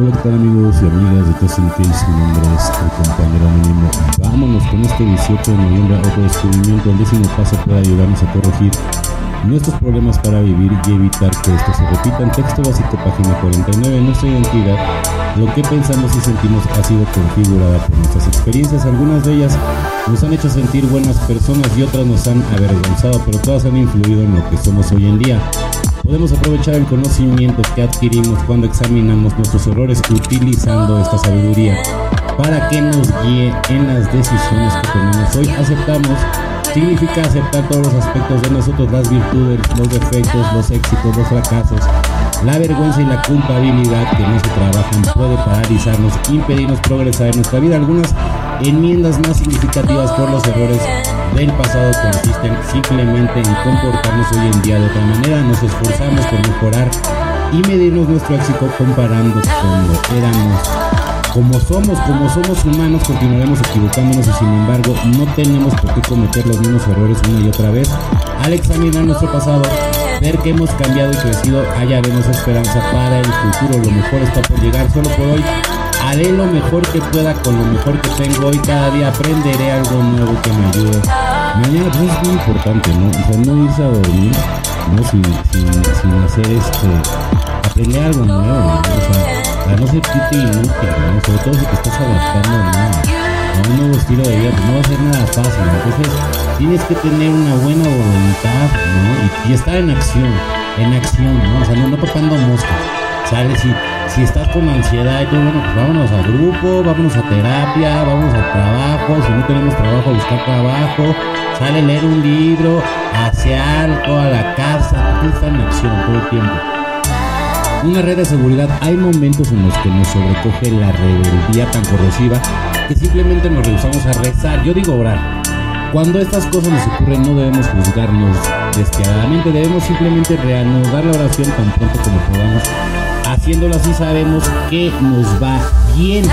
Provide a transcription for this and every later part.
Hola, ¿qué tal amigos y amigas de Testing Case? Mi nombre es el compañero. Vámonos con este 18 de noviembre a otro descubrimiento. El décimo paso puede ayudarnos a corregir nuestros problemas para vivir y evitar que esto se repita. En texto básico, página 49. Nuestra identidad, lo que pensamos y sentimos, ha sido configurada por nuestras experiencias. Algunas de ellas nos han hecho sentir buenas personas y otras nos han avergonzado, pero todas han influido en lo que somos hoy en día. Podemos aprovechar el conocimiento que adquirimos cuando examinamos nuestros errores utilizando esta sabiduría para que nos guíe en las decisiones que tomamos hoy. Aceptamos significa aceptar todos los aspectos de nosotros, las virtudes, los defectos, los éxitos, los fracasos, la vergüenza y la culpabilidad que no se trabajan puede paralizarnos, impedirnos progresar en nuestra vida. Algunas enmiendas más significativas por los errores del pasado consisten simplemente en comportarnos hoy en día de otra manera. Nos esforzamos por mejorar y medirnos nuestro éxito comparando con lo que éramos. Como somos, como somos humanos, continuaremos equivocándonos y sin embargo no tenemos por qué cometer los mismos errores una y otra vez. Al examinar nuestro pasado, ver que hemos cambiado y crecido, hallaremos esperanza para el futuro. Lo mejor está por llegar solo por hoy. Haré lo mejor que pueda con lo mejor que tengo hoy. Cada día aprenderé algo nuevo que me ayude. Mañana pues, es muy importante, ¿no? O sea, no irse a dormir, ¿no? Sin, sin, sin hacer este. aprender algo nuevo, ¿no? O sea, para no sentirte inútil, ¿no? Sobre todo si te estás adaptando a un nuevo estilo de vida, pues no va a ser nada fácil. Entonces, tienes que tener una buena voluntad, ¿no? Y, y estar en acción, en acción, ¿no? O sea, no, no tocando moscas. ¿Sales? Si, si estás con ansiedad y todo, bueno, pues vámonos a grupo, vámonos a terapia, vámonos a trabajo. Si no tenemos trabajo, buscar trabajo. Sale leer un libro, asear toda la casa. Que estar en acción todo el tiempo. Una red de seguridad. Hay momentos en los que nos sobrecoge la rebeldía tan corrosiva que simplemente nos rehusamos a rezar. Yo digo orar. Cuando estas cosas nos ocurren no debemos juzgarnos despiadadamente, debemos simplemente reanudar la oración tan pronto como podamos. Haciéndolo así sabemos que nos va bien.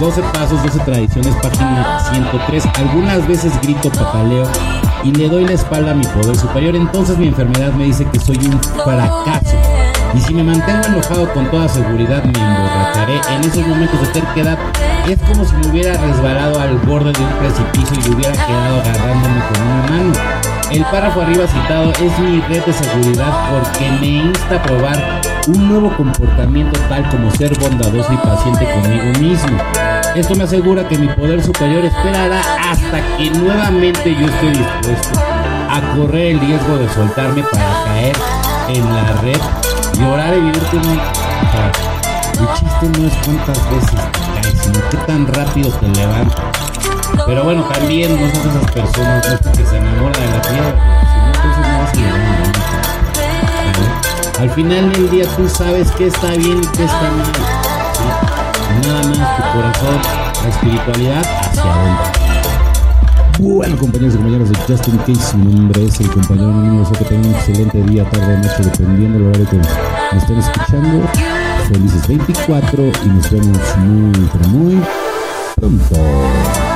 12 pasos, 12 tradiciones, página 103. Algunas veces grito, pataleo y le doy la espalda a mi poder superior. Entonces mi enfermedad me dice que soy un fracaso. Y si me mantengo enojado con toda seguridad me emborracharé. En esos momentos de terquedad es como si me hubiera resbalado al borde de un precipicio y hubiera quedado agarrándome con una mano. El párrafo arriba citado es mi red de seguridad porque me insta a probar un nuevo comportamiento tal como ser bondadoso y paciente conmigo mismo. Esto me asegura que mi poder superior esperará hasta que nuevamente yo esté dispuesto a correr el riesgo de soltarme para caer en la red Llorar evidentemente, o sea, el chiste no es cuántas veces sino qué tan rápido te levantas. Pero bueno, también no son esas personas ¿no? que se enamoran de la piedra, si no, entonces no vas a llegar ¿vale? Al final del día tú sabes qué está bien y qué está mal. Nada más tu corazón, la espiritualidad hacia adentro. Bueno, compañeros y compañeras de Justin Case, mi nombre es el compañero anónimo. Deseo que tengan un excelente día, tarde, noche, dependiendo del horario que me estén escuchando. Felices 24 y nos vemos muy, muy pronto.